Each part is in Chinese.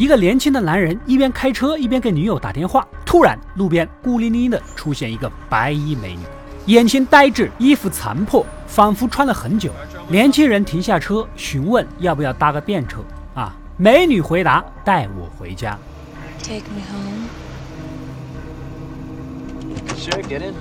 一个年轻的男人一边开车一边给女友打电话，突然路边孤零零的出现一个白衣美女，眼睛呆滞，衣服残破，仿佛穿了很久。年轻人停下车询问要不要搭个便车啊？美女回答：“带我回家。” Take me home. Sure, get in.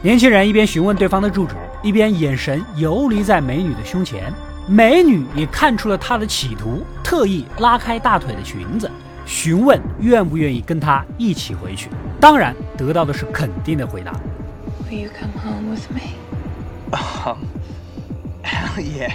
年轻人一边询问对方的住址，一边眼神游离在美女的胸前。美女也看出了他的企图，特意拉开大腿的裙子，询问愿不愿意跟他一起回去。当然，得到的是肯定的回答。Will you come home with me? Um, hell yeah.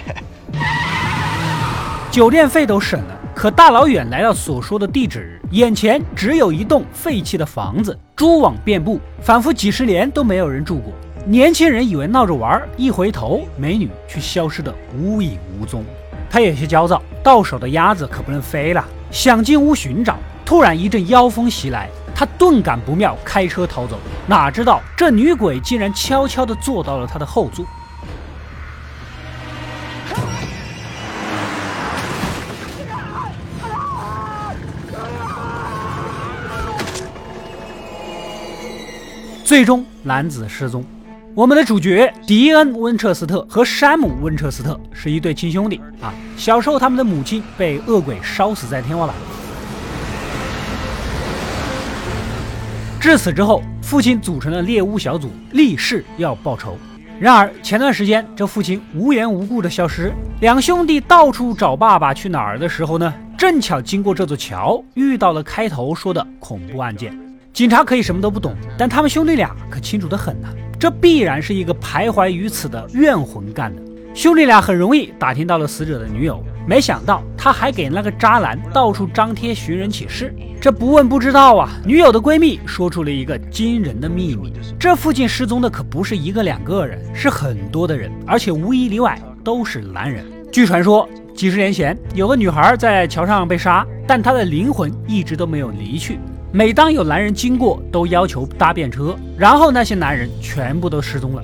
酒店费都省了，可大老远来到所说的地址，眼前只有一栋废弃的房子，蛛网遍布，仿佛几十年都没有人住过。年轻人以为闹着玩，一回头，美女却消失得无影无踪。他有些焦躁，到手的鸭子可不能飞了，想进屋寻找。突然一阵妖风袭来，他顿感不妙，开车逃走。哪知道这女鬼竟然悄悄地坐到了他的后座。最终，男子失踪。我们的主角迪恩·温彻斯特和山姆·温彻斯特是一对亲兄弟啊。小时候，他们的母亲被恶鬼烧死在天花板。至此之后，父亲组成了猎巫小组，立誓要报仇。然而，前段时间这父亲无缘无故的消失，两兄弟到处找爸爸去哪儿的时候呢，正巧经过这座桥，遇到了开头说的恐怖案件。警察可以什么都不懂，但他们兄弟俩可清楚的很呐。这必然是一个徘徊于此的怨魂干的。兄弟俩很容易打听到了死者的女友，没想到他还给那个渣男到处张贴寻人启事。这不问不知道啊！女友的闺蜜说出了一个惊人的秘密：这附近失踪的可不是一个两个人，是很多的人，而且无一例外都是男人。据传说，几十年前有个女孩在桥上被杀，但她的灵魂一直都没有离去。每当有男人经过，都要求搭便车，然后那些男人全部都失踪了。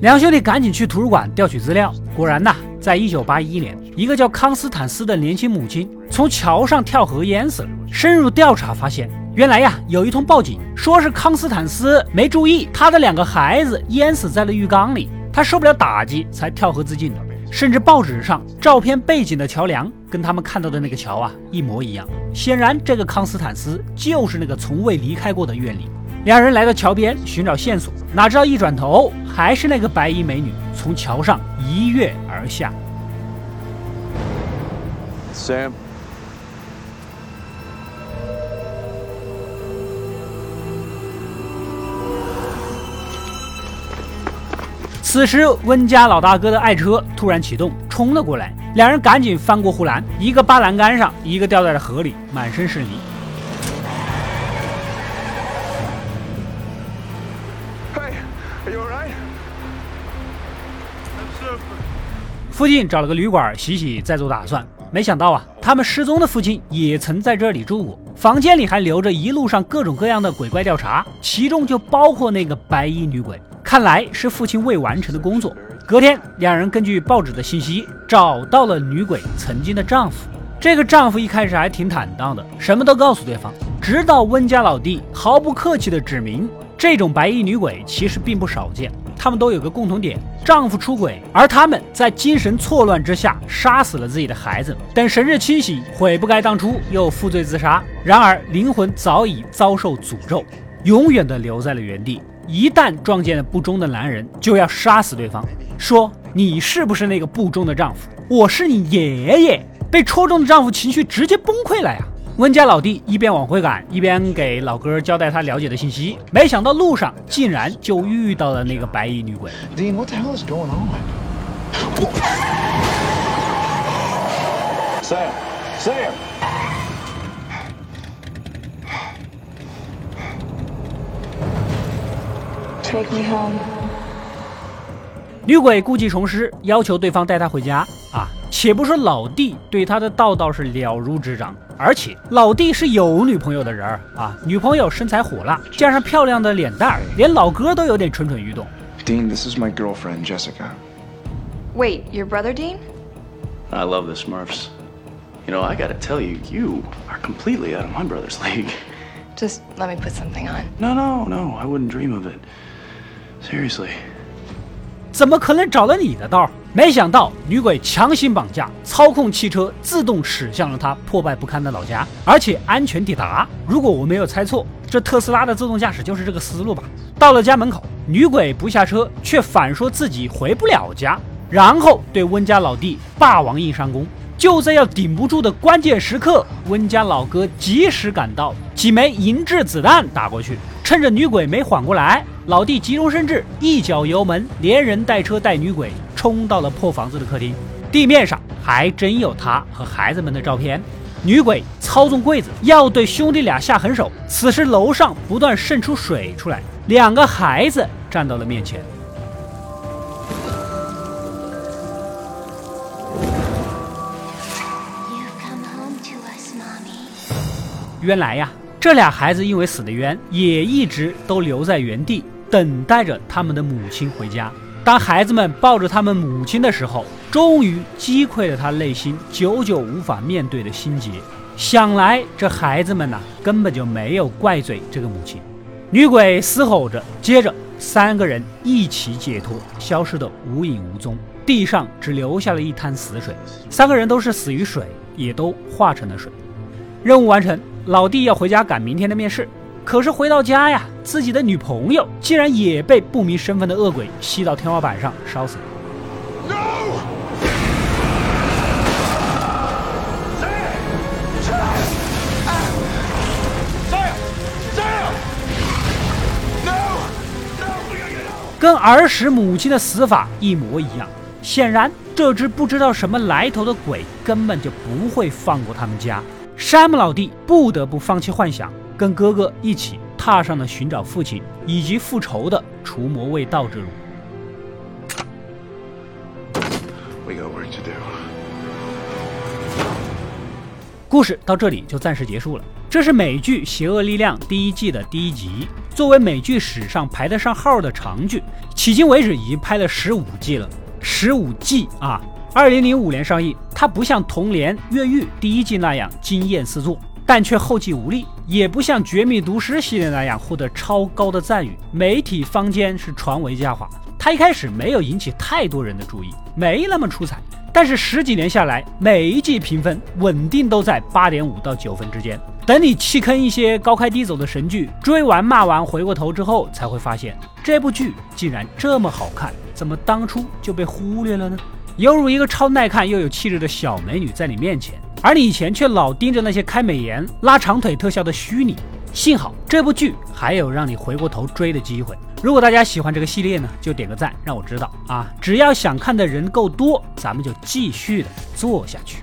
两兄弟赶紧去图书馆调取资料，果然呐，在一九八一年，一个叫康斯坦斯的年轻母亲从桥上跳河淹死了。深入调查发现，原来呀，有一通报警，说是康斯坦斯没注意，他的两个孩子淹死在了浴缸里，他受不了打击才跳河自尽的。甚至报纸上照片背景的桥梁跟他们看到的那个桥啊一模一样。显然，这个康斯坦斯就是那个从未离开过的怨灵。两人来到桥边寻找线索，哪知道一转头，还是那个白衣美女从桥上一跃而下。Sam. 此时，温家老大哥的爱车突然启动，冲了过来。两人赶紧翻过护栏，一个扒栏杆上，一个掉在了河里，满身是泥。附近找了个旅馆洗洗，再做打算。没想到啊，他们失踪的父亲也曾在这里住过，房间里还留着一路上各种各样的鬼怪调查，其中就包括那个白衣女鬼。看来是父亲未完成的工作。隔天，两人根据报纸的信息找到了女鬼曾经的丈夫。这个丈夫一开始还挺坦荡的，什么都告诉对方。直到温家老弟毫不客气地指明，这种白衣女鬼其实并不少见。他们都有个共同点：丈夫出轨，而他们在精神错乱之下杀死了自己的孩子。等神志清醒，悔不该当初，又负罪自杀。然而灵魂早已遭受诅咒，永远地留在了原地。一旦撞见了不忠的男人，就要杀死对方。说你是不是那个不忠的丈夫？我是你爷爷。被戳中的丈夫情绪直接崩溃了呀！温家老弟一边往回赶，一边给老哥交代他了解的信息。没想到路上竟然就遇到了那个白衣女鬼。Dean，what the hell is going on？Sam，Sam。Take me home。女鬼故技重施，要求对方带她回家啊！且不说老弟对她的道道是了如指掌，而且老弟是有女朋友的人儿啊，女朋友身材火辣，加上漂亮的脸蛋儿，连老哥都有点蠢蠢欲动。Dean，this is my girlfriend Jessica。Wait，your brother Dean？I love the Smurfs。You know, I gotta tell you, you are completely out of my brother's league. Just let me put something on. No, no, no, I wouldn't dream of it. Seriously. 怎么可能找了你的道？没想到女鬼强行绑架，操控汽车自动驶向了他破败不堪的老家，而且安全抵达。如果我没有猜错，这特斯拉的自动驾驶就是这个思路吧？到了家门口，女鬼不下车，却反说自己回不了家，然后对温家老弟霸王硬上弓。就在要顶不住的关键时刻，温家老哥及时赶到，几枚银质子弹打过去，趁着女鬼没缓过来。老弟急中生智，一脚油门，连人带车带女鬼冲到了破房子的客厅。地面上还真有他和孩子们的照片。女鬼操纵柜子要对兄弟俩下狠手，此时楼上不断渗出水出来，两个孩子站到了面前。原来呀，这俩孩子因为死的冤，也一直都留在原地。等待着他们的母亲回家。当孩子们抱着他们母亲的时候，终于击溃了他内心久久无法面对的心结。想来这孩子们呐，根本就没有怪罪这个母亲。女鬼嘶吼着，接着三个人一起解脱，消失的无影无踪。地上只留下了一滩死水，三个人都是死于水，也都化成了水。任务完成，老弟要回家赶明天的面试。可是回到家呀，自己的女朋友竟然也被不明身份的恶鬼吸到天花板上烧死了。跟儿时母亲的死法一模一样。显然，这只不知道什么来头的鬼根本就不会放过他们家。山姆老弟不得不放弃幻想。跟哥哥一起踏上了寻找父亲以及复仇的除魔卫道之路。故事到这里就暂时结束了。这是美剧《邪恶力量》第一季的第一集，作为美剧史上排得上号的长剧，迄今为止已经拍了十五季了。十五季啊！二零零五年上映，它不像《童年》《越狱》第一季那样惊艳四座。但却后继无力，也不像《绝命毒师》系列那样获得超高的赞誉，媒体坊间是传为佳话。它一开始没有引起太多人的注意，没那么出彩。但是十几年下来，每一季评分稳定都在八点五到九分之间。等你弃坑一些高开低走的神剧，追完骂完，回过头之后，才会发现这部剧竟然这么好看，怎么当初就被忽略了呢？犹如一个超耐看又有气质的小美女在你面前。而你以前却老盯着那些开美颜、拉长腿特效的虚拟，幸好这部剧还有让你回过头追的机会。如果大家喜欢这个系列呢，就点个赞，让我知道啊！只要想看的人够多，咱们就继续的做下去。